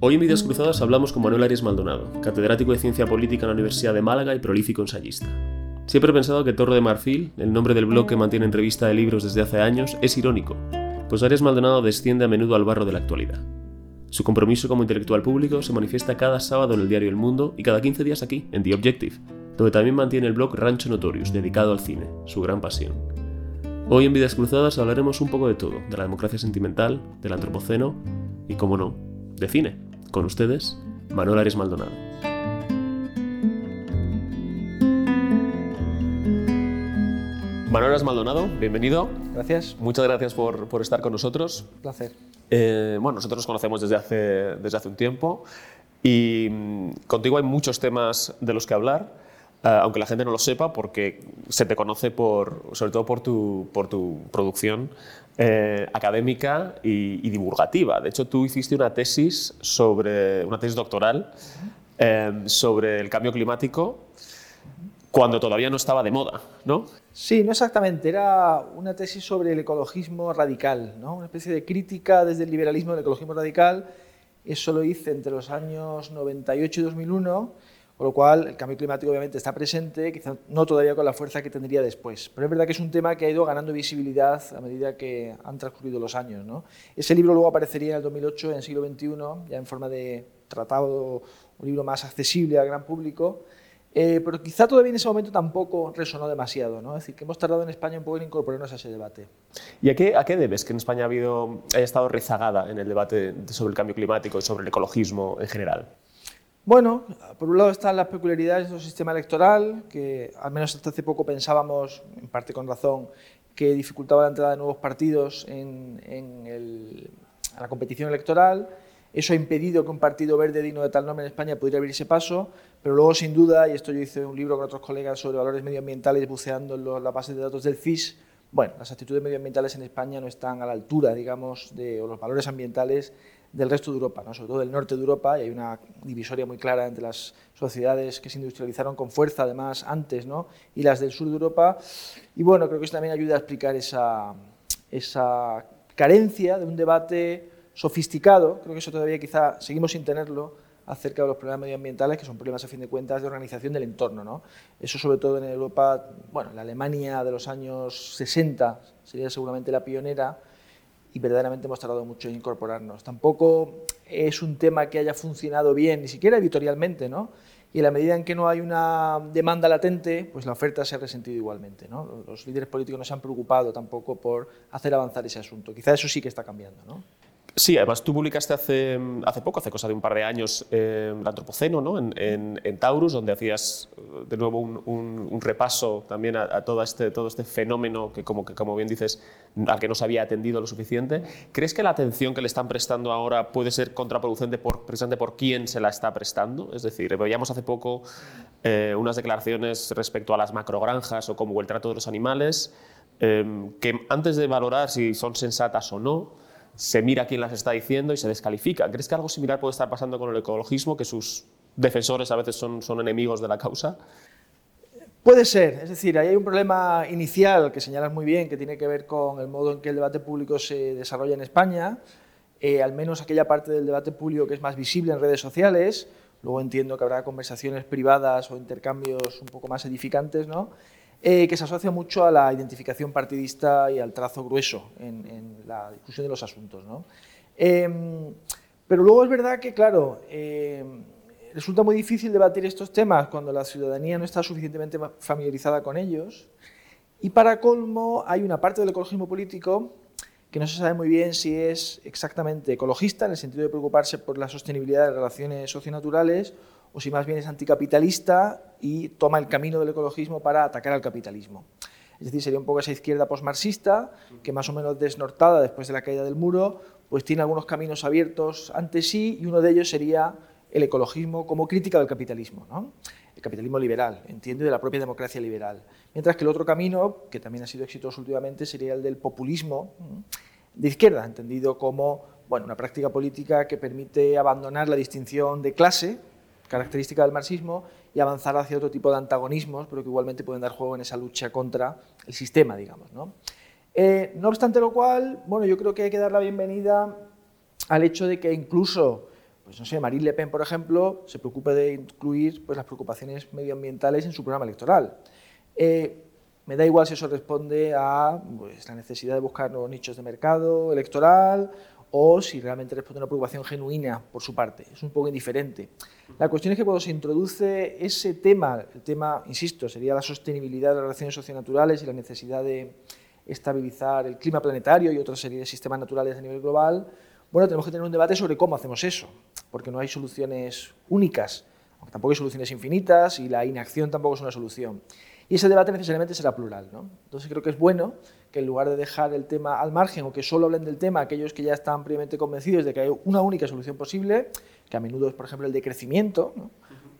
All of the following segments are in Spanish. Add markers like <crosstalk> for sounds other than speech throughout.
Hoy en Vidas Cruzadas hablamos con Manuel Arias Maldonado, catedrático de Ciencia Política en la Universidad de Málaga y prolífico ensayista. Siempre he pensado que Torre de Marfil, el nombre del blog que mantiene entrevista de libros desde hace años, es irónico, pues Arias Maldonado desciende a menudo al barro de la actualidad. Su compromiso como intelectual público se manifiesta cada sábado en el diario El Mundo y cada 15 días aquí, en The Objective, donde también mantiene el blog Rancho Notorious, dedicado al cine, su gran pasión. Hoy en Vidas Cruzadas hablaremos un poco de todo, de la democracia sentimental, del antropoceno y, como no, de cine. Con ustedes, Manuel Ares Maldonado. Manuel Ares Maldonado, bienvenido. Gracias. Muchas gracias por, por estar con nosotros. Un placer. Eh, bueno, nosotros nos conocemos desde hace, desde hace un tiempo y mm, contigo hay muchos temas de los que hablar, aunque la gente no lo sepa porque se te conoce por, sobre todo por tu, por tu producción eh, académica y, divulgativa. De hecho, tú hiciste una tesis, sobre, una tesis doctoral eh, sobre el cambio climático cuando todavía no estaba de moda, ¿no? Sí, no exactamente. Era una tesis sobre el ecologismo radical, ¿no? una especie de crítica desde el liberalismo del ecologismo radical. Eso lo hice entre los años 98 y 2001 con lo cual, el cambio climático obviamente está presente, quizá no todavía con la fuerza que tendría después. Pero es verdad que es un tema que ha ido ganando visibilidad a medida que han transcurrido los años. Ese libro luego aparecería en el 2008, en el siglo XXI, ya en forma de tratado, un libro más accesible al gran público. Eh, pero quizá todavía en ese momento tampoco resonó demasiado. ¿no? Es decir, que hemos tardado en España un poco en incorporarnos a ese debate. ¿Y a qué, a qué debes que en España ha haya estado rezagada en el debate sobre el cambio climático y sobre el ecologismo en general? Bueno, por un lado están las peculiaridades del sistema electoral, que al menos hasta hace poco pensábamos, en parte con razón, que dificultaba la entrada de nuevos partidos en la competición electoral. Eso ha impedido que un partido verde digno de tal nombre en España pudiera abrir ese paso, pero luego, sin duda, y esto yo hice un libro con otros colegas sobre valores medioambientales buceando en la base de datos del FIS, bueno, las actitudes medioambientales en España no están a la altura, digamos, de los valores ambientales del resto de Europa, ¿no? sobre todo del norte de Europa, y hay una divisoria muy clara entre las sociedades que se industrializaron con fuerza, además, antes, ¿no? y las del sur de Europa. Y bueno, creo que eso también ayuda a explicar esa, esa carencia de un debate sofisticado, creo que eso todavía quizá seguimos sin tenerlo, acerca de los problemas medioambientales, que son problemas a fin de cuentas de organización del entorno. ¿no? Eso sobre todo en Europa, bueno, la Alemania de los años 60 sería seguramente la pionera, y verdaderamente hemos tardado mucho en incorporarnos. Tampoco es un tema que haya funcionado bien, ni siquiera editorialmente, ¿no? Y en la medida en que no hay una demanda latente, pues la oferta se ha resentido igualmente, ¿no? Los líderes políticos no se han preocupado tampoco por hacer avanzar ese asunto. Quizá eso sí que está cambiando, ¿no? Sí, además tú publicaste hace, hace poco, hace cosa de un par de años, eh, el Antropoceno ¿no? en, en, en, Taurus, donde hacías de nuevo un, un, un repaso también a, a, todo, este, todo este fenómeno que como, que, como bien dices, al que no se había atendido lo suficiente. ¿Crees que la atención que le están prestando ahora puede ser contraproducente por, precisamente por quién se la está prestando? Es decir, veíamos hace poco eh, unas declaraciones respecto a las macrogranjas o como el trato de los animales, eh, que antes de valorar si son sensatas o no, se mira quién las está diciendo y se descalifica. ¿Crees que algo similar puede estar pasando con el ecologismo, que sus defensores a veces son, son enemigos de la causa? Puede ser, es decir, ahí hay un problema inicial que señalas muy bien, que tiene que ver con el modo en que el debate público se desarrolla en España, eh, al menos aquella parte del debate público que es más visible en redes sociales, luego entiendo que habrá conversaciones privadas o intercambios un poco más edificantes, ¿no? Eh, que se asocia mucho a la identificación partidista y al trazo grueso en, en la discusión de los asuntos. ¿no? Eh, pero luego es verdad que, claro, eh, resulta muy difícil debatir estos temas cuando la ciudadanía no está suficientemente familiarizada con ellos. Y para colmo, hay una parte del ecologismo político que no se sabe muy bien si es exactamente ecologista, en el sentido de preocuparse por la sostenibilidad de relaciones socionaturales, o si más bien es anticapitalista y toma el camino del ecologismo para atacar al capitalismo. Es decir, sería un poco esa izquierda posmarxista, que más o menos desnortada después de la caída del muro, pues tiene algunos caminos abiertos ante sí y uno de ellos sería el ecologismo como crítica del capitalismo, ¿no? el capitalismo liberal, entiendo, de la propia democracia liberal. Mientras que el otro camino, que también ha sido exitoso últimamente, sería el del populismo de izquierda, entendido como bueno, una práctica política que permite abandonar la distinción de clase, característica del marxismo, y avanzar hacia otro tipo de antagonismos, pero que igualmente pueden dar juego en esa lucha contra el sistema, digamos. ¿no? Eh, no obstante lo cual, bueno, yo creo que hay que dar la bienvenida al hecho de que incluso pues no sé, Marine Le Pen, por ejemplo, se preocupe de incluir pues, las preocupaciones medioambientales en su programa electoral. Eh, me da igual si eso responde a pues, la necesidad de buscar nuevos nichos de mercado electoral o si realmente responde a una preocupación genuina por su parte. Es un poco indiferente. La cuestión es que cuando se introduce ese tema, el tema, insisto, sería la sostenibilidad de las relaciones socionaturales y la necesidad de estabilizar el clima planetario y otra serie de sistemas naturales a nivel global, bueno, tenemos que tener un debate sobre cómo hacemos eso, porque no hay soluciones únicas, tampoco hay soluciones infinitas y la inacción tampoco es una solución. Y ese debate necesariamente será plural. ¿no? Entonces creo que es bueno que en lugar de dejar el tema al margen o que solo hablen del tema aquellos que ya están previamente convencidos de que hay una única solución posible, que a menudo es, por ejemplo, el decrecimiento,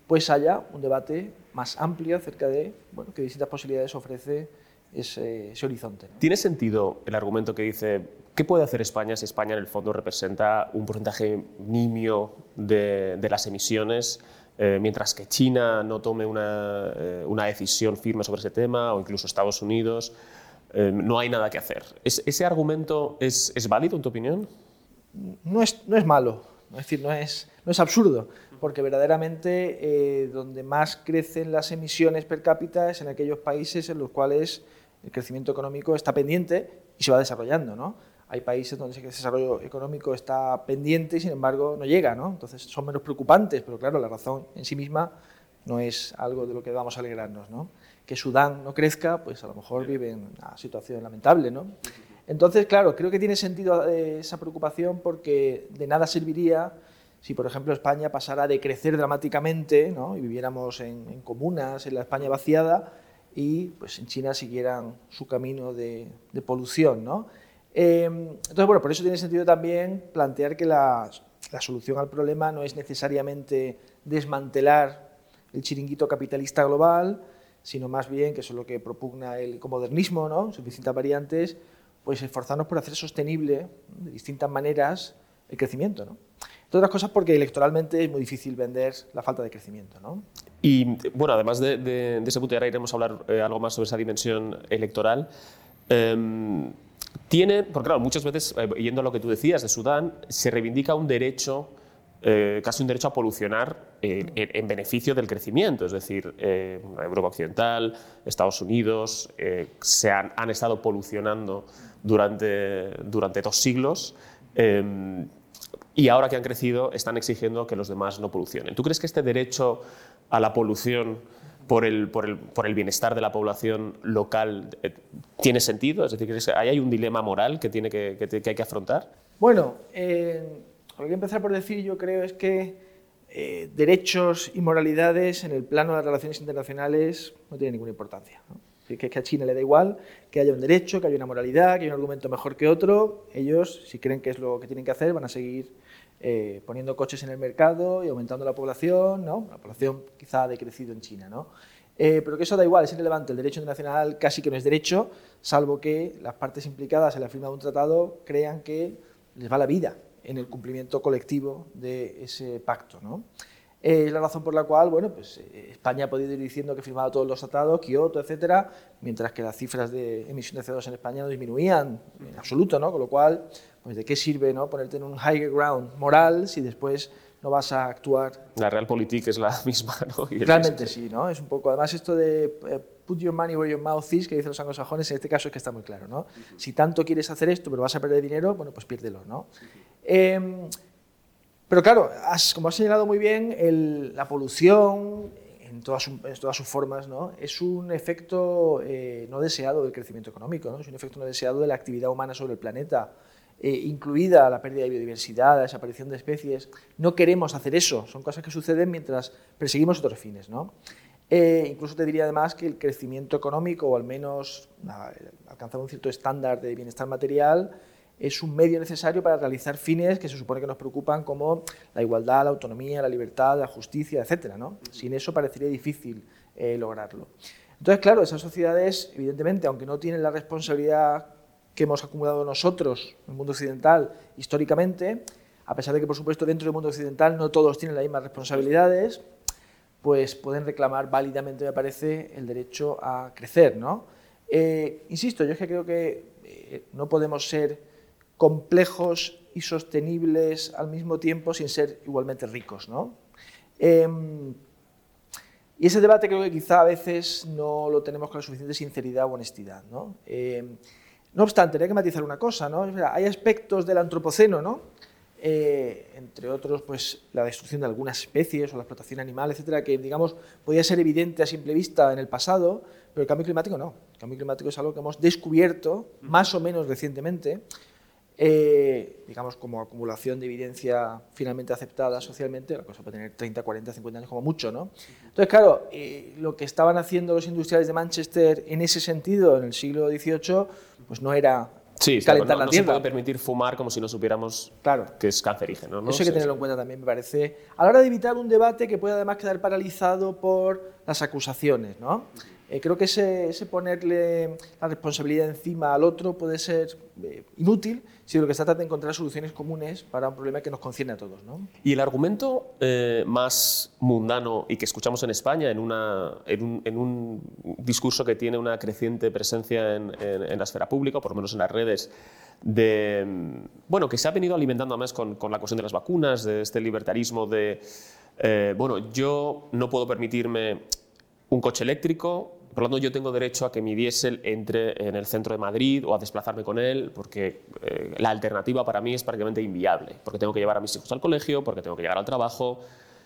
pues haya un debate más amplio acerca de bueno, qué distintas posibilidades ofrece ese, horizonte. ¿Tiene sentido el argumento que dice qué puede hacer España si España en el fondo representa un porcentaje nimio de, las emisiones? Eh, mientras que China no tome una, eh, una, decisión firme sobre ese tema, o incluso Estados Unidos, eh, no hay nada que hacer. ¿Ese argumento es, es, válido en tu opinión? No es, no es malo, es decir, no es, no es absurdo, porque verdaderamente donde más crecen las emisiones per cápita es en aquellos países en los cuales el crecimiento económico está pendiente y se va desarrollando, ¿no? Hay países donde ese desarrollo económico está pendiente y sin embargo no llega, ¿no? Entonces son menos preocupantes, pero claro, la razón en sí misma no es algo de lo que vamos a alegrarnos, ¿no? Que Sudán no crezca, pues a lo mejor vive en una situación lamentable, ¿no? Entonces, claro, creo que tiene sentido eh, esa preocupación porque de nada serviría si, por ejemplo, España pasara de crecer dramáticamente ¿no? y viviéramos en comunas, en la España vaciada, y pues en China siguieran su camino de, polución. ¿no? Em, entonces, bueno, por eso tiene sentido también plantear que la, solución al problema no es necesariamente desmantelar el chiringuito capitalista global, sino más bien, que eso es lo que propugna el ecomodernismo, ¿no? sus distintas variantes, pues esforzarnos por hacer sostenible de distintas maneras el crecimiento. ¿no? Entre otras cosas porque electoralmente es muy difícil vender la falta de crecimiento. ¿no? Y bueno, además de, ese punto, y ahora iremos a hablar eh, algo más sobre esa dimensión electoral. Em, tiene, porque claro, muchas veces, eh, yendo a lo que tú decías de Sudán, se reivindica un derecho, eh, casi un derecho a polucionar en, beneficio del crecimiento. Es decir, Europa Occidental, Estados Unidos, se han, han, estado polucionando durante, durante dos siglos. Y ahora que han crecido están exigiendo que los demás no polucionen. ¿Tú crees que este derecho a la polución por el, por el, por el bienestar de la población local eh, tiene sentido? Es decir, ¿hay, hay un dilema moral que, tiene que, que, hay que afrontar? Bueno, eh, lo que empezar por decir yo creo es que eh, derechos y moralidades en el plano de las relaciones internacionales no tienen ninguna importancia. Que, que a China le da igual que haya un derecho, que haya una moralidad, que haya un argumento mejor que otro. Ellos, si creen que es lo que tienen que hacer, van a seguir eh, poniendo coches en el mercado y aumentando la población, ¿no? la población quizá ha decrecido en China. ¿no? Eh, pero que eso da igual, es irrelevante. El derecho internacional casi que no es derecho, salvo que las partes implicadas en la firma de un tratado crean que les va la vida en el cumplimiento colectivo de ese pacto. ¿no? Eh, es la razón por la cual bueno, pues, España ha podido ir diciendo que ha firmado todos los tratados, Kioto, etcétera, mientras que las cifras de emisión de CO2 en España no disminuían en absoluto, ¿no? con lo cual pues, ¿de qué sirve ¿no? ponerte en un high ground moral si después no vas a actuar? La realpolitik es la <laughs> misma, ¿no? Realmente sí, ¿no? Es un poco, además esto de eh, put your money where your mouth is, que dicen los anglosajones, en este caso es que está muy claro, ¿no? Si tanto quieres hacer esto, pero vas a perder dinero, bueno, pues piérdelo, ¿no? Em, pero claro, como has señalado muy bien, la polución en todas, sus formas, ¿no? es un efecto eh, no deseado del crecimiento económico, ¿no? es un efecto no deseado de la actividad humana sobre el planeta. Eh, incluida la pérdida de biodiversidad, la desaparición de especies. No queremos hacer eso, son cosas que suceden mientras perseguimos otros fines. ¿no? Eh, incluso te diría además que el crecimiento económico, o al menos alcanzar un cierto estándar de bienestar material, es un medio necesario para realizar fines que se supone que nos preocupan como la igualdad, la autonomía, la libertad, la justicia, etc. ¿no? Sin eso parecería difícil eh, lograrlo. Entonces, claro, esas sociedades, evidentemente, aunque no tienen la responsabilidad que hemos acumulado nosotros en el mundo occidental históricamente, a pesar de que, por supuesto, dentro del mundo occidental no todos tienen las mismas responsabilidades, pues pueden reclamar válidamente, me parece, el derecho a crecer. ¿no? Eh, insisto, yo es que creo que eh, no podemos ser complejos y sostenibles al mismo tiempo sin ser igualmente ricos. ¿no? Em, y ese debate creo que quizá a veces no lo tenemos con la suficiente sinceridad o honestidad. ¿no? Em, no obstante, hay que matizar una cosa, ¿no? hay aspectos del antropoceno, ¿no? Eh, entre otros, pues, la destrucción de algunas especies o la explotación animal, etcétera, que digamos podía ser evidente a simple vista en el pasado, pero el cambio climático no. El cambio climático es algo que hemos descubierto más o menos recientemente eh, digamos, como acumulación de evidencia finalmente aceptada socialmente, la cosa puede tener 30, 40, 50 años como mucho, ¿no? Entonces, claro, eh, lo que estaban haciendo los industriales de Manchester en ese sentido en el siglo XVIII, pues no era sí, calentar la tierra. No se puede permitir fumar como si no supiéramos claro. que es cancerígeno, ¿no? Eso hay que tenerlo en cuenta también, me parece, a la hora de evitar un debate que puede además quedar paralizado por las acusaciones, ¿no? Eh, creo que ese, ponerle la responsabilidad encima al otro puede ser eh, inútil si lo que se trata de encontrar soluciones comunes para un problema que nos concierne a todos. ¿no? Y el argumento eh, más mundano y que escuchamos en España en, un, discurso que tiene una creciente presencia en, la esfera pública, por lo menos en las redes, de, bueno, que se ha venido alimentando además con, con la cuestión de las vacunas, de este libertarismo de, bueno, yo no puedo permitirme un coche eléctrico, por lo tanto, yo tengo derecho a que mi diésel entre en el centro de Madrid o a desplazarme con él, porque eh, la alternativa para mí es prácticamente inviable, porque tengo que llevar a mis hijos al colegio, porque tengo que llegar al trabajo,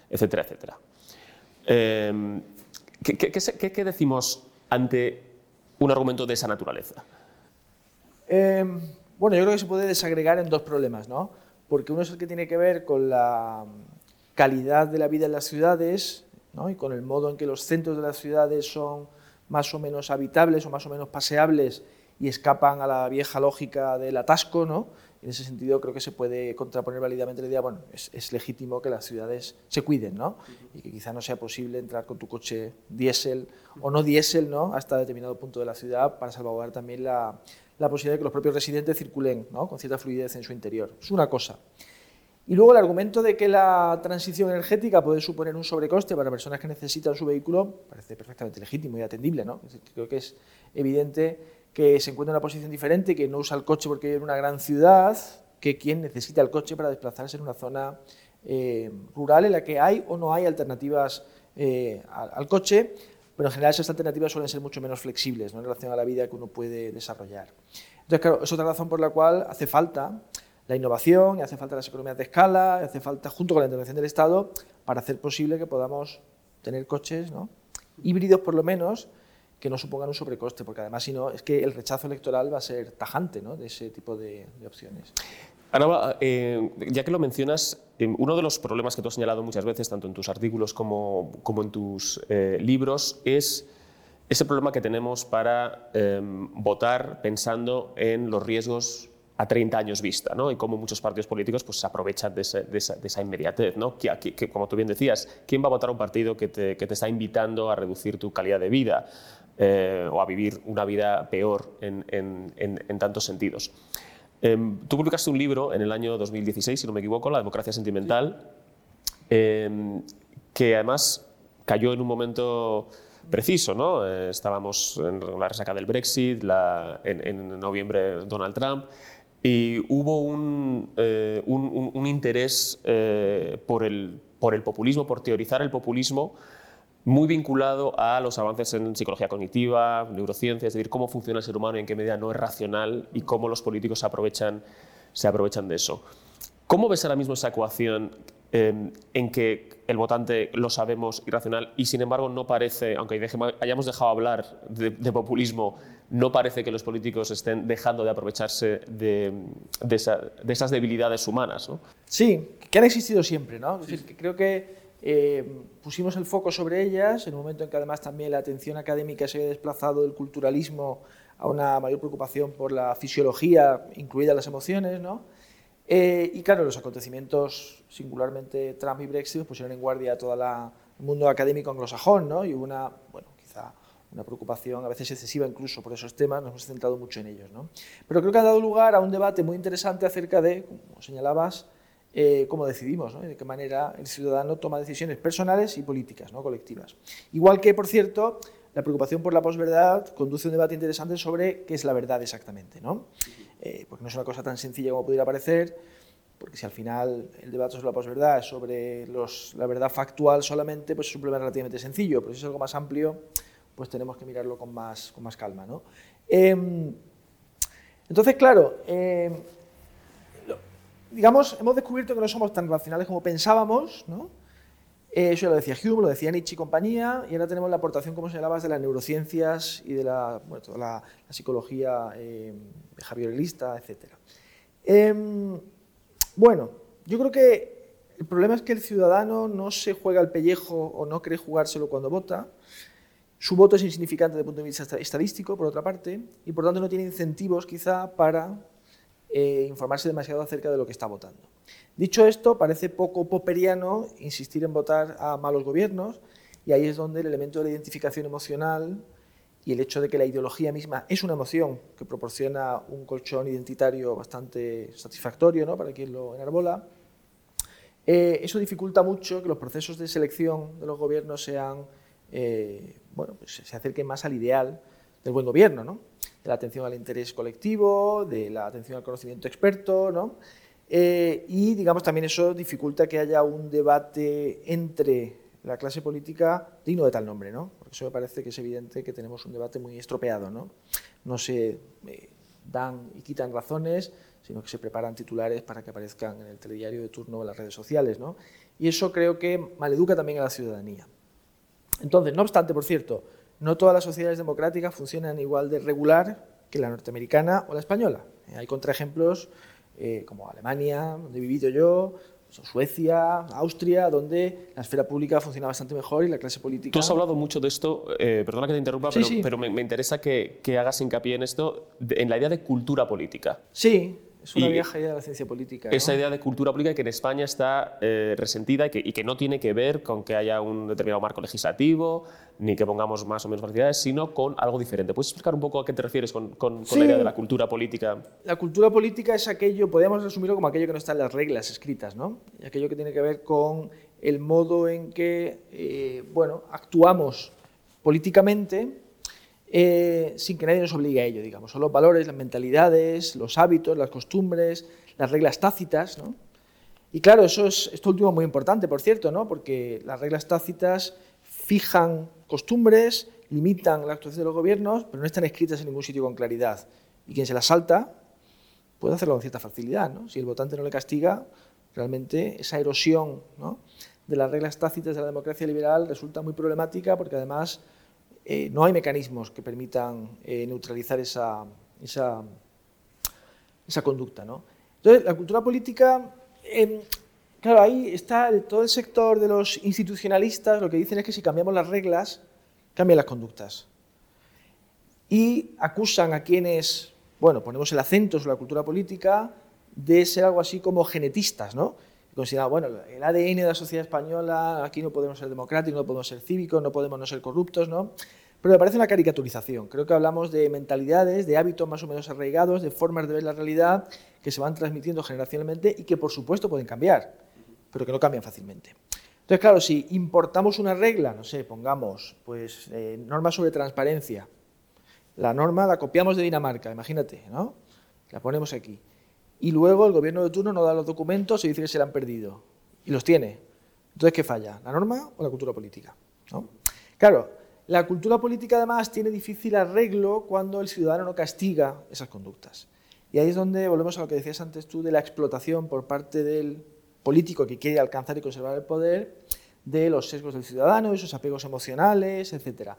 etcétera, etcétera. Em, ¿qué, decimos ante un argumento de esa naturaleza? Em, bueno, yo creo que se puede desagregar en dos problemas, ¿no? Porque uno es el que tiene que ver con la calidad de la vida en las ciudades ¿no? y con el modo en que los centros de las ciudades son más o menos habitables o más o menos paseables y escapan a la vieja lógica del atasco, ¿no? En ese sentido creo que se puede contraponer válidamente la idea, bueno, es, legítimo que las ciudades se cuiden, ¿no? Y que quizá no sea posible entrar con tu coche diésel o no diésel, ¿no? Hasta determinado punto de la ciudad para salvaguardar también la, la posibilidad de que los propios residentes circulen, ¿no? Con cierta fluidez en su interior. Es una cosa. Y luego el argumento de que la transición energética puede suponer un sobrecoste para personas que necesitan su vehículo parece perfectamente legítimo y atendible. ¿no? Creo que es evidente que se encuentra en una posición diferente, que no usa el coche porque vive en una gran ciudad, que quien necesita el coche para desplazarse en una zona eh, rural en la que hay o no hay alternativas eh, al, coche, pero en general esas alternativas suelen ser mucho menos flexibles en relación a la vida que uno puede desarrollar. Entonces, claro, es otra razón por la cual hace falta la innovación, y hace falta las economías de escala, y hace falta, junto con la intervención del Estado, para hacer posible que podamos tener coches híbridos, por lo menos, que no supongan un sobrecoste, porque además, si no, es que el rechazo electoral va a ser tajante de ese tipo de, opciones. Ana, eh, ya que lo mencionas, eh, uno de los problemas que tú has señalado muchas veces, tanto en tus artículos como, como en tus eh, libros, es ese problema que tenemos para votar pensando en los riesgos a 30 años vista, ¿no? y cómo muchos partidos políticos pues, se aprovechan de, esa, inmediatez. ¿no? Que, como tú bien decías, ¿quién va a votar un partido que te, está invitando a reducir tu calidad de vida eh, o a vivir una vida peor en, tantos sentidos? Em, tú publicaste un libro en el año 2016, si no me equivoco, La democracia sentimental, em, que además cayó en un momento preciso. ¿no? Eh, estábamos en la resaca del Brexit, en, en, noviembre Donald Trump, y hubo un, eh, interés eh, por, el, populismo, por teorizar el populismo, muy vinculado a los avances en psicología cognitiva, neurociencia, es decir, cómo funciona el ser humano y en qué medida no es racional y cómo los políticos se aprovechan, se aprovechan de eso. ¿Cómo ves ahora mismo esa ecuación eh, en que el votante lo sabemos irracional y sin embargo no parece, aunque hayamos dejado hablar de populismo, no parece que los políticos estén dejando de aprovecharse de, esas debilidades humanas. ¿no? Sí, que han existido siempre. ¿no? creo que eh, pusimos el foco sobre ellas en un momento en que además también la atención académica se había desplazado del culturalismo a una mayor preocupación por la fisiología, incluidas las emociones. ¿no? Eh, y claro, los acontecimientos, singularmente Trump y Brexit, pusieron en guardia a todo el mundo académico anglosajón ¿no? y hubo una, bueno, una preocupación a veces excesiva incluso por esos temas, nos hemos centrado mucho en ellos. ¿no? Pero creo que ha dado lugar a un debate muy interesante acerca de, como señalabas, eh, cómo decidimos, ¿no? de qué manera el ciudadano toma decisiones personales y políticas, ¿no? colectivas. Igual que, por cierto, la preocupación por la posverdad conduce a un debate interesante sobre qué es la verdad exactamente. ¿no? eh, porque no es una cosa tan sencilla como pudiera parecer, porque si al final el debate sobre la posverdad es sobre los, la verdad factual solamente, pues es un problema relativamente sencillo, pero si es algo más amplio, pues tenemos que mirarlo con más, con más calma. ¿no? Em, entonces, claro, em, digamos, hemos descubierto que no somos tan racionales como pensábamos, ¿no? Eh, eso ya lo decía Hume, lo decía Nietzsche y compañía, y ahora tenemos la aportación, como señalabas, de las neurociencias y de la, bueno, toda la, psicología eh, behavioralista, etc. Em, bueno, yo creo que el problema es que el ciudadano no se juega el pellejo o no cree jugárselo cuando vota. Su voto es insignificante desde el punto de vista estadístico, por otra parte, y por tanto no tiene incentivos quizá para eh, informarse demasiado acerca de lo que está votando. Dicho esto, parece poco popperiano insistir en votar a malos gobiernos, y ahí es donde el elemento de la identificación emocional y el hecho de que la ideología misma es una emoción que proporciona un colchón identitario bastante satisfactorio ¿no? para quien lo enarbola, eh, eso dificulta mucho que los procesos de selección de los gobiernos sean, eh, bueno, pues se acerquen más al ideal del buen gobierno, ¿no? de la atención al interés colectivo, de la atención al conocimiento experto, ¿no? Eh, y digamos también eso dificulta que haya un debate entre la clase política digno de tal nombre, ¿no? Porque eso me parece que es evidente que tenemos un debate muy estropeado, ¿no? No se eh, dan y quitan razones, sino que se preparan titulares para que aparezcan en el telediario de turno o en las redes sociales, ¿no? Y eso creo que maleduca también a la ciudadanía. Entonces, no obstante, por cierto, no todas las sociedades democráticas funcionan igual de regular que la norteamericana o la española. Hay contraejemplos eh, como Alemania, donde he vivido yo, Suecia, Austria, donde la esfera pública funciona bastante mejor y la clase política... Tú has hablado mucho de esto, eh, perdona que te interrumpa, pero, me, interesa que, que, hagas hincapié en esto, en la idea de cultura política. Sí, es una vieja idea de la ciencia política. Esa idea de cultura política que en España está eh, resentida y que, y que, no tiene que ver con que haya un determinado marco legislativo, ni que pongamos más o menos facilidades, sino con algo diferente. ¿Puedes explicar un poco a qué te refieres con, con, la idea de la cultura política? La cultura política es aquello, podemos resumirlo como aquello que no está en las reglas escritas, ¿no? Y aquello que tiene que ver con el modo en que, eh, bueno, actuamos políticamente eh, sin que nadie nos obligue a ello, digamos. Son los valores, las mentalidades, los hábitos, las costumbres, las reglas tácitas, ¿no? Y claro, eso es esto último muy importante, por cierto, ¿no? Porque las reglas tácitas fijan costumbres, limitan la actuación de los gobiernos, pero no están escritas en ningún sitio con claridad. Y quien se las salta puede hacerlo con cierta facilidad, ¿no? Si el votante no le castiga, realmente esa erosión de las reglas tácitas de la democracia liberal resulta muy problemática porque además eh, no hay mecanismos que permitan eh, neutralizar esa, esa, conducta. ¿no? Entonces, la cultura política, em, claro, ahí está todo el sector de los institucionalistas, lo que dicen es que si cambiamos las reglas, cambian las conductas. Y acusan a quienes, bueno, ponemos el acento sobre la cultura política, de ser algo así como genetistas, ¿no? Considerado, bueno, el ADN de la sociedad española, aquí no podemos ser democráticos, no podemos ser cívicos, no podemos no ser corruptos, ¿no? Pero me parece una caricaturización. Creo que hablamos de mentalidades, de hábitos más o menos arraigados, de formas de ver la realidad que se van transmitiendo generacionalmente y que por supuesto pueden cambiar, pero que no cambian fácilmente. Entonces, claro, si importamos una regla, no sé, pongamos, pues, eh, normas sobre transparencia, la norma la copiamos de Dinamarca, imagínate, ¿no? La ponemos aquí y luego el gobierno de turno no da los documentos y dice que se le han perdido. Y los tiene. Entonces, ¿qué falla? ¿La norma o la cultura política? Claro, la cultura política además tiene difícil arreglo cuando el ciudadano no castiga esas conductas. Y ahí es donde volvemos a lo que decías antes tú de la explotación por parte del político que quiere alcanzar y conservar el poder de los sesgos del ciudadano, esos apegos emocionales, etc.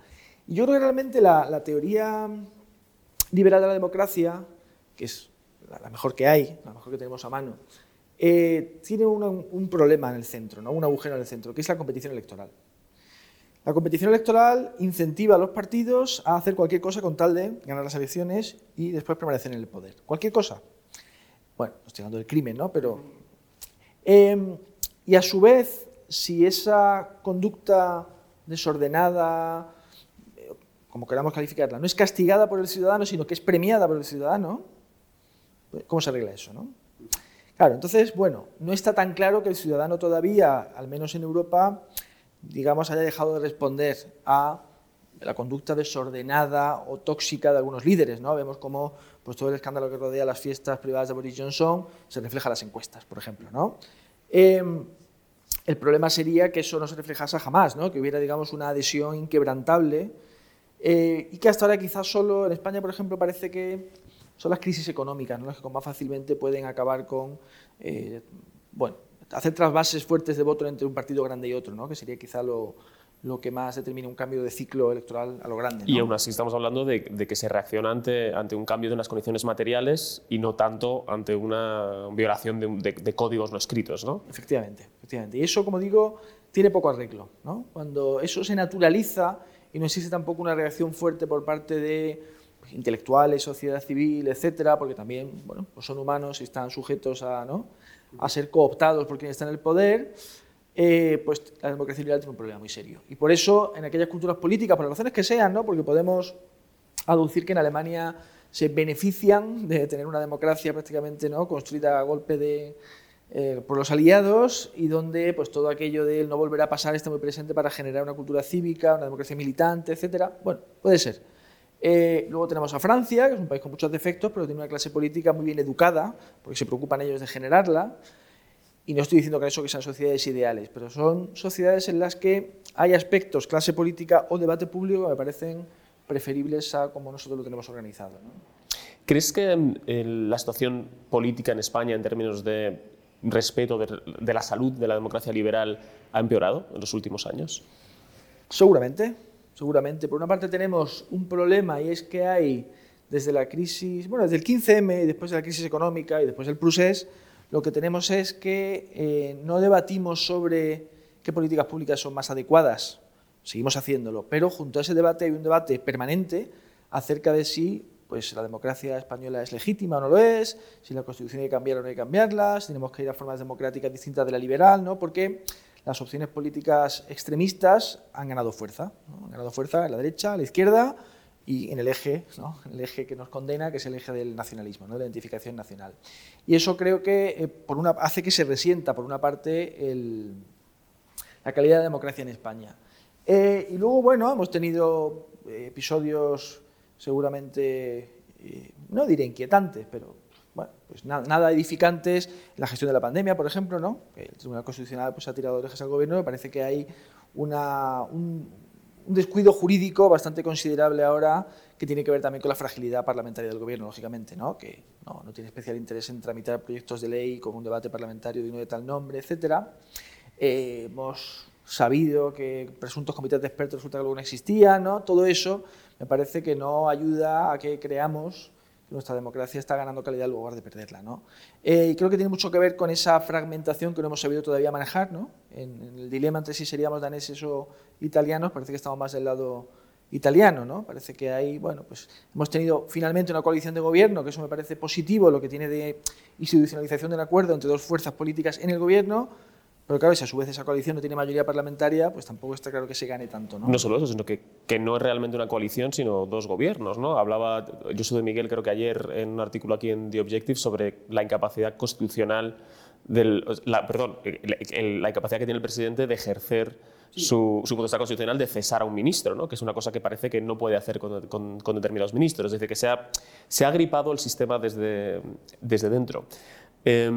Y yo creo que realmente la, la teoría liberal de la democracia, que es la mejor que hay, la mejor que tenemos a mano, eh, tiene un, problema en el centro, ¿no? un agujero en el centro, que es la competición electoral. La competición electoral incentiva a los partidos a hacer cualquier cosa con tal de ganar las elecciones y después permanecer en el poder. Cualquier cosa. Bueno, estoy hablando del crimen, ¿no? Pero. Em, y a su vez, si esa conducta desordenada, eh, como queramos calificarla, no es castigada por el ciudadano, sino que es premiada por el ciudadano, ¿Cómo se arregla eso? ¿no? Claro, entonces, bueno, no está tan claro que el ciudadano todavía, al menos en Europa, digamos, haya dejado de responder a la conducta desordenada o tóxica de algunos líderes. ¿no? Vemos cómo pues, todo el escándalo que rodea las fiestas privadas de Boris Johnson se refleja en las encuestas, por ejemplo. ¿no? Em, el problema sería que eso no se reflejase jamás, ¿no? que hubiera digamos, una adhesión inquebrantable eh, y que hasta ahora quizás solo en España, por ejemplo, parece que son las crisis económicas ¿no? las que más fácilmente pueden acabar con, eh, bueno, hacer trasvases fuertes de voto entre un partido grande y otro, ¿no? que sería quizá lo, lo que más determina un cambio de ciclo electoral a lo grande. Y aún así estamos hablando de, que se reacciona ante, ante, un cambio de unas condiciones materiales y no tanto ante una violación de, códigos no escritos. ¿no? Efectivamente, efectivamente. Y eso, como digo, tiene poco arreglo. ¿no? Cuando eso se naturaliza y no existe tampoco una reacción fuerte por parte de intelectuales, sociedad civil, etcétera, porque también bueno, pues son humanos y están sujetos a, ¿no? a ser cooptados por quien está en el poder, eh, pues la democracia liberal tiene un problema muy serio. Y por eso, en aquellas culturas políticas, por las razones que sean, ¿no? porque podemos aducir que en Alemania se benefician de tener una democracia prácticamente ¿no? construida a golpe de, eh, por los aliados y donde pues, todo aquello de no volver a pasar está muy presente para generar una cultura cívica, una democracia militante, etc. Bueno, puede ser. Eh, luego tenemos a Francia, que es un país con muchos defectos, pero tiene una clase política muy bien educada, porque se preocupan ellos de generarla. Y no estoy diciendo que eso que sean sociedades ideales, pero son sociedades en las que hay aspectos, clase política o debate público que me parecen preferibles a como nosotros lo tenemos organizado. ¿Crees que mm, la situación política en España en términos de respeto de, la salud de la democracia liberal ha empeorado en los últimos años? Seguramente, seguramente. Por una parte tenemos un problema y es que hay desde la crisis, bueno, desde el 15M y después de la crisis económica y después del Prusés, lo que tenemos es que eh, no debatimos sobre qué políticas públicas son más adecuadas, seguimos haciéndolo, pero junto a ese debate hay un debate permanente acerca de si pues, la democracia española es legítima o no lo es, si la Constitución hay que cambiar o no hay que cambiarla, si tenemos que ir a formas democráticas distintas de la liberal, ¿no? porque las opciones políticas extremistas han ganado fuerza, han ganado fuerza en la derecha, a la izquierda, y en el eje, el eje que nos condena, que es el eje del nacionalismo, ¿no? de la identificación nacional. Y eso creo que eh, hace que se resienta, por una parte, la calidad de democracia en España. Eh, y luego, bueno, hemos tenido eh, episodios seguramente, no diré inquietantes, pero bueno, pues nada, edificantes en la gestión de la pandemia, por ejemplo, ¿no? El Tribunal Constitucional pues, ha tirado orejas al gobierno, me parece que hay una, un, descuido jurídico bastante considerable ahora que tiene que ver también con la fragilidad parlamentaria del gobierno, lógicamente, ¿no? que no, no tiene especial interés en tramitar proyectos de ley con un debate parlamentario digno de tal nombre, etc. Eh, hemos sabido que presuntos comités de expertos resulta que luego no existían, ¿no? todo eso me parece que no ayuda a que creamos nuestra democracia está ganando calidad en lugar de perderla. ¿no? Eh, y creo que tiene mucho que ver con esa fragmentación que no hemos sabido todavía manejar. ¿no? En, el dilema entre si seríamos daneses o italianos, parece que estamos más del lado italiano. ¿no? Parece que hay, bueno, pues hemos tenido finalmente una coalición de gobierno, que eso me parece positivo, lo que tiene de institucionalización del acuerdo entre dos fuerzas políticas en el gobierno pero claro, si a su vez esa coalición no tiene mayoría parlamentaria, pues tampoco está claro que se gane tanto. No, no solo eso, sino que, que no es realmente una coalición, sino dos gobiernos. ¿no? Hablaba yo de Miguel, creo que ayer, en un artículo aquí en The Objective, sobre la incapacidad constitucional, del, la, perdón, la incapacidad que tiene el presidente de ejercer su, su, potestad constitucional de cesar a un ministro, ¿no? que es una cosa que parece que no puede hacer con, con, determinados ministros. Es decir, que se ha, se ha gripado el sistema desde, desde dentro. Eh,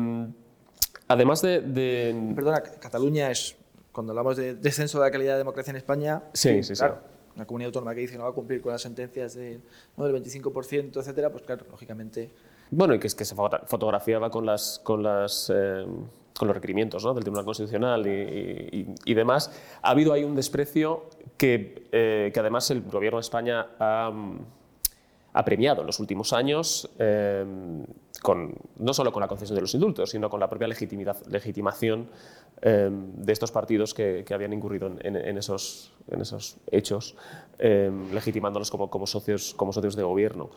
Además de, Perdona, Cataluña es, cuando hablamos de descenso de la calidad de democracia en España, sí, sí, claro, una comunidad autónoma que dice que no va a cumplir con las sentencias de, del 25%, etcétera, pues claro, lógicamente... Bueno, y que es que se fotografiaba con las... Con las eh, con los requerimientos ¿no? del Tribunal Constitucional y, y, demás, ha habido ahí un desprecio que, eh, que además el Gobierno de España ha, ha premiado en los últimos años, eh, con, no solo con la concesión de los indultos, sino con la propia legitimación eh, de estos partidos que, habían incurrido en, esos, hechos, eh, legitimándolos como, socios, de gobierno.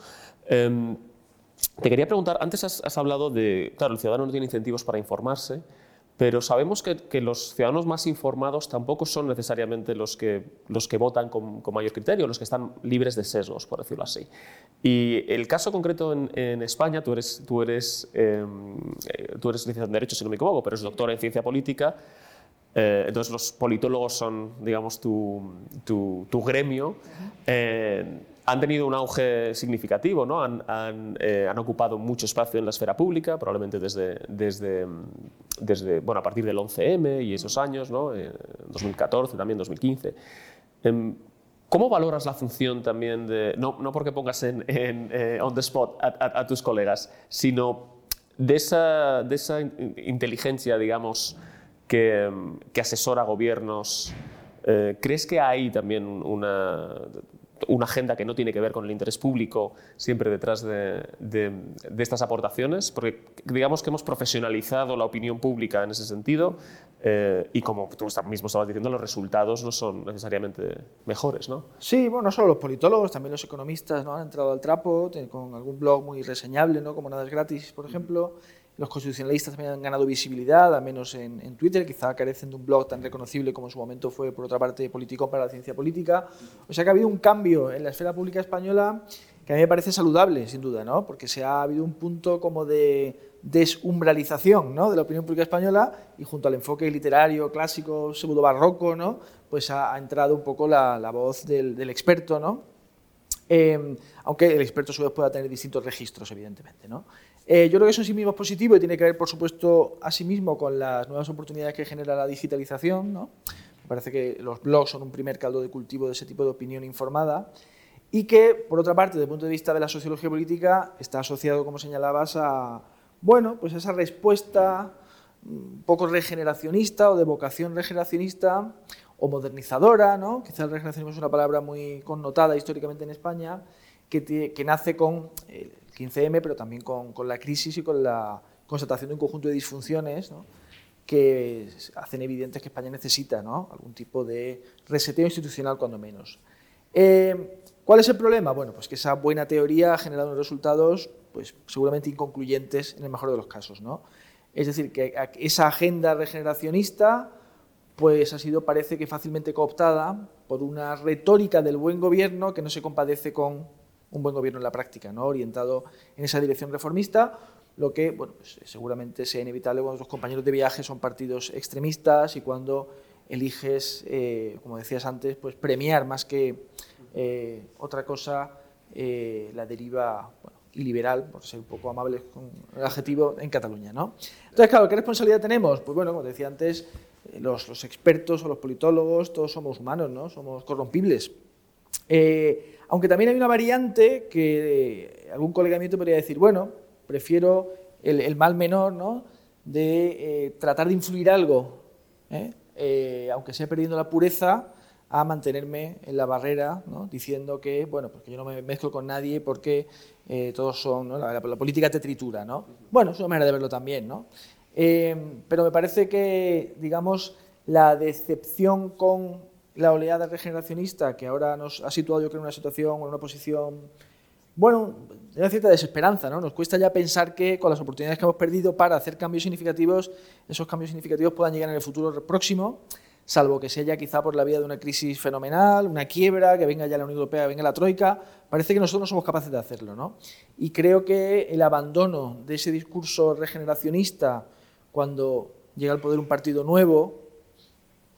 te quería preguntar, antes has hablado de, claro, el ciudadano no tiene incentivos para informarse, pero sabemos que, los ciudadanos más informados tampoco son necesariamente los que, los que votan con, mayor criterio, los que están libres de sesgos, por decirlo así. Y el caso concreto en, España, tú eres, tú, eres, em, tú eres licenciado en Derecho, si no me equivoco, pero eres doctor en Ciencia Política. Eh, entonces los politólogos son, digamos, tu, tu, tu gremio. Eh, han tenido un auge significativo, ¿no? han, han, eh, han, ocupado mucho espacio en la esfera pública, probablemente desde, desde, desde bueno, a partir del 11M y esos años, ¿no? 2014, también 2015. Em, ¿Cómo valoras la función también de, no, no porque pongas en, en eh, on the spot a, a, a, tus colegas, sino de esa, de esa inteligencia, digamos, que, que asesora gobiernos? Eh, ¿Crees que hay también una, una agenda que no tiene que ver con el interés público siempre detrás de, estas aportaciones, porque digamos que hemos profesionalizado la opinión pública en ese sentido eh, y como tú mismo estabas diciendo, los resultados no son necesariamente mejores, ¿no? Sí, bueno, no solo los politólogos, también los economistas ¿no? han entrado al trapo con algún blog muy reseñable, ¿no? como Nada es Gratis, por ejemplo. Los constitucionalistas también han ganado visibilidad, al menos en, Twitter, quizá carecen de un blog tan reconocible como en su momento fue, por otra parte, Politicón para la ciencia política. O sea que ha habido un cambio en la esfera pública española que a mí me parece saludable, sin duda, ¿no? porque se ha habido un punto como de desumbralización ¿no? de la opinión pública española y junto al enfoque literario, clásico, pseudo barroco, ¿no? pues ha, entrado un poco la, voz del, del experto, ¿no? Eh, aunque el experto a su vez pueda tener distintos registros, evidentemente. ¿no? Eh, yo creo que eso en sí mismo es positivo y tiene que ver, por supuesto, a sí mismo con las nuevas oportunidades que genera la digitalización. Me parece que los blogs son un primer caldo de cultivo de ese tipo de opinión informada y que, por otra parte, desde el punto de vista de la sociología política, está asociado, como señalabas, a bueno, pues esa respuesta un poco regeneracionista o de vocación regeneracionista o modernizadora, ¿no? quizás el regeneracionismo es una palabra muy connotada históricamente en España, que, nace con el 15M, pero también con, con, la crisis y con la constatación de un conjunto de disfunciones ¿no? que hacen evidentes que España necesita ¿no? algún tipo de reseteo institucional, cuando menos. Eh, ¿Cuál es el problema? Bueno, pues que esa buena teoría ha generado unos resultados pues, seguramente inconcluyentes en el mejor de los casos. ¿no? Es decir, que esa agenda regeneracionista pues ha sido, parece que fácilmente cooptada por una retórica del buen gobierno que no se compadece con un buen gobierno en la práctica, ¿no? orientado en esa dirección reformista, lo que bueno, pues, seguramente sea inevitable cuando los compañeros de viaje son partidos extremistas y cuando eliges, eh, como decías antes, pues premiar más que eh, otra cosa eh, la deriva bueno, iliberal, por ser un poco amables con el adjetivo, en Cataluña. ¿no? Entonces, claro, ¿qué responsabilidad tenemos? Pues bueno, como decía antes, los, los, expertos o los politólogos, todos somos humanos, ¿no? somos corrompibles. Eh, aunque también hay una variante que eh, algún colega mío te podría decir, bueno, prefiero el, mal menor ¿no? de eh, tratar de influir algo, aunque sea perdiendo la pureza, a mantenerme en la barrera, diciendo que, bueno, porque yo no me mezclo con nadie porque todos son, la, política te tritura, ¿no? Bueno, es una manera de verlo también, ¿no? Pero me parece que, digamos, la decepción con la oleada regeneracionista que ahora nos ha situado, yo creo, en una situación, en una posición, bueno, de una cierta desesperanza, ¿no? Nos cuesta ya pensar que con las oportunidades que hemos perdido para hacer cambios significativos, esos cambios significativos puedan llegar en el futuro próximo salvo que sea ya quizá por la vía de una crisis fenomenal, una quiebra, que venga ya la Unión Europea, que venga la Troika, parece que nosotros no somos capaces de hacerlo. ¿no? Y creo que el abandono de ese discurso regeneracionista cuando llega al poder un partido nuevo,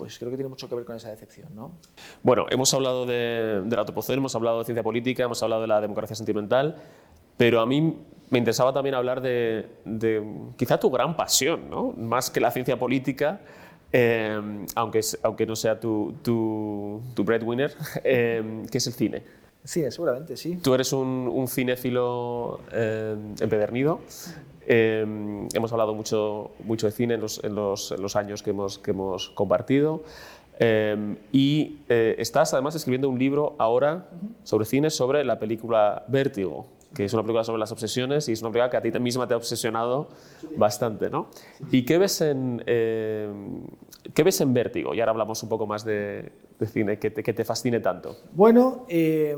pues creo que tiene mucho que ver con esa decepción. ¿no? Bueno, hemos hablado de, del autopoder, hemos hablado de ciencia política, hemos hablado de la democracia sentimental, pero a mí me interesaba también hablar de, de quizá tu gran pasión, ¿no? más que la ciencia política, eh, aunque, aunque no sea tu, tu, tu breadwinner, <laughs> eh, que es el cine. Cine, seguramente, sí. Tú eres un, un cinéfilo eh, empedernido. Hemos hablado mucho, mucho de cine en los, en los, en los años que hemos, que hemos compartido. y estás además escribiendo un libro ahora sobre cine, sobre la película Vértigo, que es una película sobre las obsesiones y es una película que a ti misma te ha obsesionado bastante, ¿no? ¿Y qué ves en, eh, qué ves en Vértigo? Y ahora hablamos un poco más de, de cine, que te, que te, fascine tanto. Bueno, eh,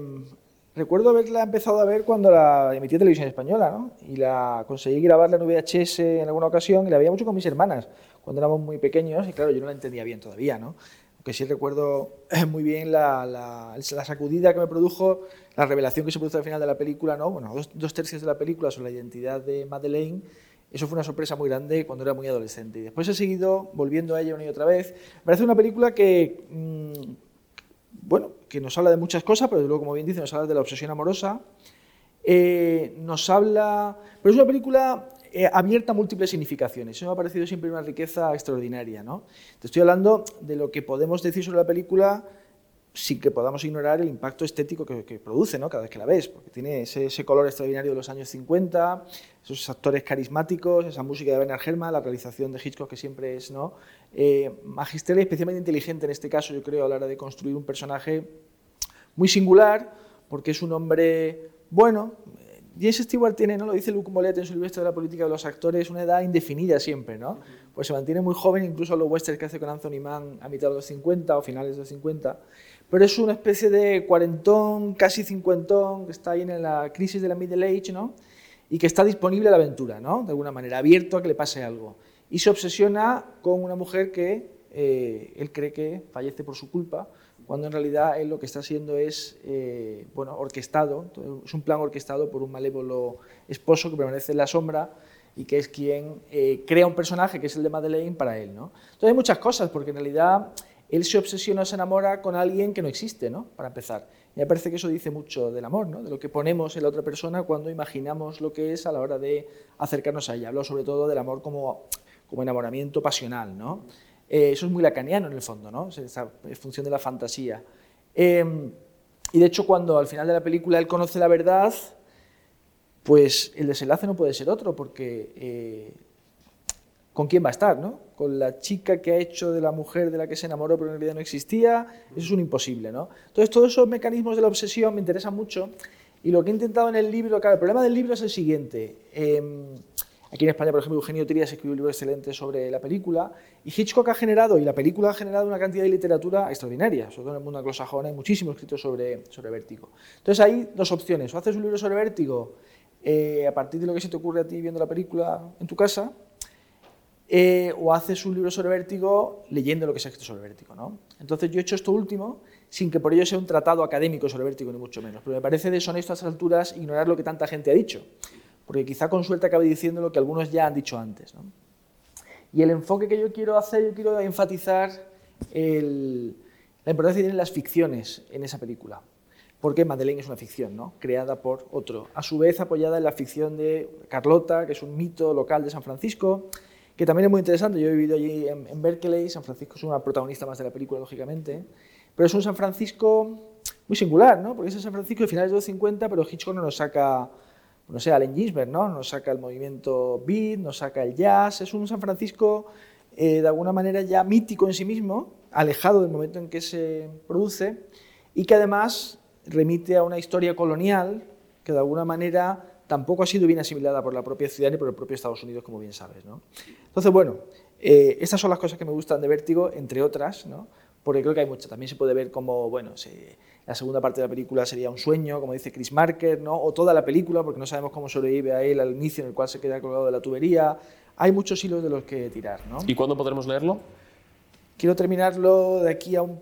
recuerdo haberla empezado a ver cuando la emitía Televisión Española, ¿no? Y la conseguí grabarla en VHS en alguna ocasión y la veía mucho con mis hermanas cuando éramos muy pequeños y claro, yo no la entendía bien todavía, ¿no? que sí recuerdo <clears throat> muy bien la, la, la, sacudida que me produjo, la revelación que se produce al final de la película, ¿no? bueno, dos, dos, tercios de la película sobre la identidad de Madeleine, Eso fue una sorpresa muy grande cuando era muy adolescente. Y después he seguido volviendo a ella una y otra vez. Me parece una película que, mm, bueno, que nos habla de muchas cosas, pero luego, como bien dice, nos habla de la obsesión amorosa. Eh, nos habla... Pero es una película eh, abierta a múltiples significaciones. Eso me ha parecido siempre una riqueza extraordinaria. ¿no? Te estoy hablando de lo que podemos decir sobre la película sin que podamos ignorar el impacto estético que, produce ¿no? cada vez que la ves, porque tiene ese, color extraordinario de los años 50, esos actores carismáticos, esa música de Bernard Herrmann, la realización de Hitchcock que siempre es ¿no? eh, magistral y especialmente inteligente en este caso, yo creo, a la hora de construir un personaje muy singular, porque es un hombre bueno. James Stewart tiene, ¿no? lo dice Luke Molet en su libro de la política de los actores, una edad indefinida siempre, ¿no? Pues se mantiene muy joven, incluso los westerns que hace con Anthony Mann a mitad de los 50 o finales de los 50 pero es una especie de cuarentón, casi cincuentón, que está ahí en la crisis de la middle age, ¿no? Y que está disponible a la aventura, ¿no? De alguna manera, abierto a que le pase algo. Y se obsesiona con una mujer que eh, él cree que fallece por su culpa, cuando en realidad él lo que está haciendo es, eh, bueno, orquestado, es un plan orquestado por un malévolo esposo que permanece en la sombra y que es quien eh, crea un personaje que es el de Madeleine para él, ¿no? Entonces hay muchas cosas, porque en realidad él se obsesiona, se enamora con alguien que no existe, ¿no? Para empezar. Me parece que eso dice mucho del amor, ¿no? De lo que ponemos en la otra persona cuando imaginamos lo que es a la hora de acercarnos a ella. Hablo sobre todo del amor como, como enamoramiento pasional, ¿no? Eh, eso es muy lacaniano en el fondo, ¿no? Es función de la fantasía. Em, y de hecho, cuando al final de la película él conoce la verdad, pues el desenlace no puede ser otro, porque eh, ¿con quién va a estar? ¿no? Con la chica que ha hecho de la mujer de la que se enamoró pero en realidad no existía, eso es un imposible. ¿no? Entonces todos esos mecanismos de la obsesión me interesan mucho y lo que he intentado en el libro, claro, el problema del libro es el siguiente. Em, aquí en España, por ejemplo, Eugenio Trías escribió un libro excelente sobre la película y Hitchcock ha generado, y la película ha generado una cantidad de literatura extraordinaria, sobre todo en el mundo anglosajón hay muchísimo escrito sobre, sobre vértigo. Entonces hay dos opciones, o haces un libro sobre vértigo eh, a partir de lo que se te ocurre a ti viendo la película en tu casa, eh, o haces un libro sobre vértigo leyendo lo que se ha escrito sobre vértigo. ¿no? Entonces yo he hecho esto último sin que por ello sea un tratado académico sobre vértigo, ni mucho menos. Pero me parece deshonesto a estas alturas ignorar lo que tanta gente ha dicho, porque quizá con suerte acabe diciendo lo que algunos ya han dicho antes. Y el enfoque que yo quiero hacer, yo quiero enfatizar la importancia que tienen las ficciones en esa película. Porque Madeleine es una ficción, ¿no? creada por otro. A su vez apoyada en la ficción de Carlota, que es un mito local de San Francisco, que también es muy interesante. Yo he vivido allí en, Berkeley, San Francisco es una protagonista más de la película, lógicamente, pero es un San Francisco muy singular, ¿no? porque es San Francisco de finales de los 50, pero Hitchcock no nos saca, no sé, Allen Ginsberg, ¿no? nos saca el movimiento beat, nos saca el jazz, es un San Francisco eh, de alguna manera ya mítico en sí mismo, alejado del momento en que se produce, y que además remite a una historia colonial que de alguna manera tampoco ha sido bien asimilada por la propia ciudad ni por el propio Estados Unidos, como bien sabes. ¿no? Entonces, bueno, eh, estas son las cosas que me gustan de Vértigo, entre otras, ¿no? porque creo que hay muchas. También se puede ver como, bueno, la segunda parte de la película sería un sueño, como dice Chris Marker, ¿no? o toda la película, porque no sabemos cómo sobrevive a él al inicio en el cual se queda colgado de la tubería. Hay muchos hilos de los que tirar. ¿no? ¿Y cuándo podremos leerlo? Quiero terminarlo de aquí a un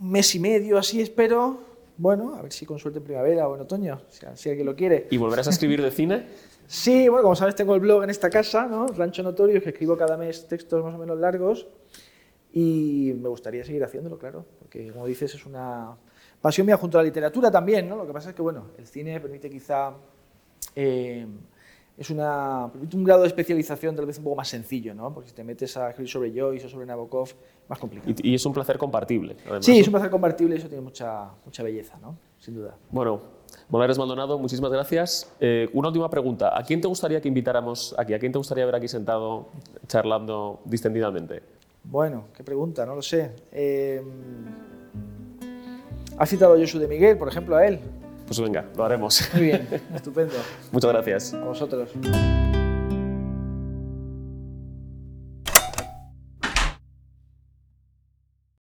mes y medio, así espero bueno, a ver si con suerte en primavera o en otoño, si, alguien lo quiere. ¿Y volverás a escribir de cine? <laughs> sí, bueno, como sabes, tengo el blog en esta casa, ¿no? Rancho Notorio, que escribo cada mes textos más o menos largos y me gustaría seguir haciéndolo, claro, porque como dices, es una pasión mía junto a la literatura también, ¿no? Lo que pasa es que, bueno, el cine permite quizá... Eh, es una, un grado de especialización tal vez un poco más sencillo, ¿no? Porque si te metes a escribir sobre Joyce o sobre Nabokov, más complicado. Y, es un placer compartible. sí, es un placer compartible y eso tiene mucha, mucha belleza, ¿no? Sin duda. Bueno, Molares Maldonado, muchísimas gracias. Eh, una última pregunta. ¿A quién te gustaría que invitáramos aquí? ¿A quién te gustaría ver aquí sentado charlando distendidamente? Bueno, qué pregunta, no lo sé. Eh, ¿Has citado a Josu de Miguel, por ejemplo, a él? Pues venga, lo haremos. Muy bien, <laughs> estupendo. Muchas gracias. A vosotros.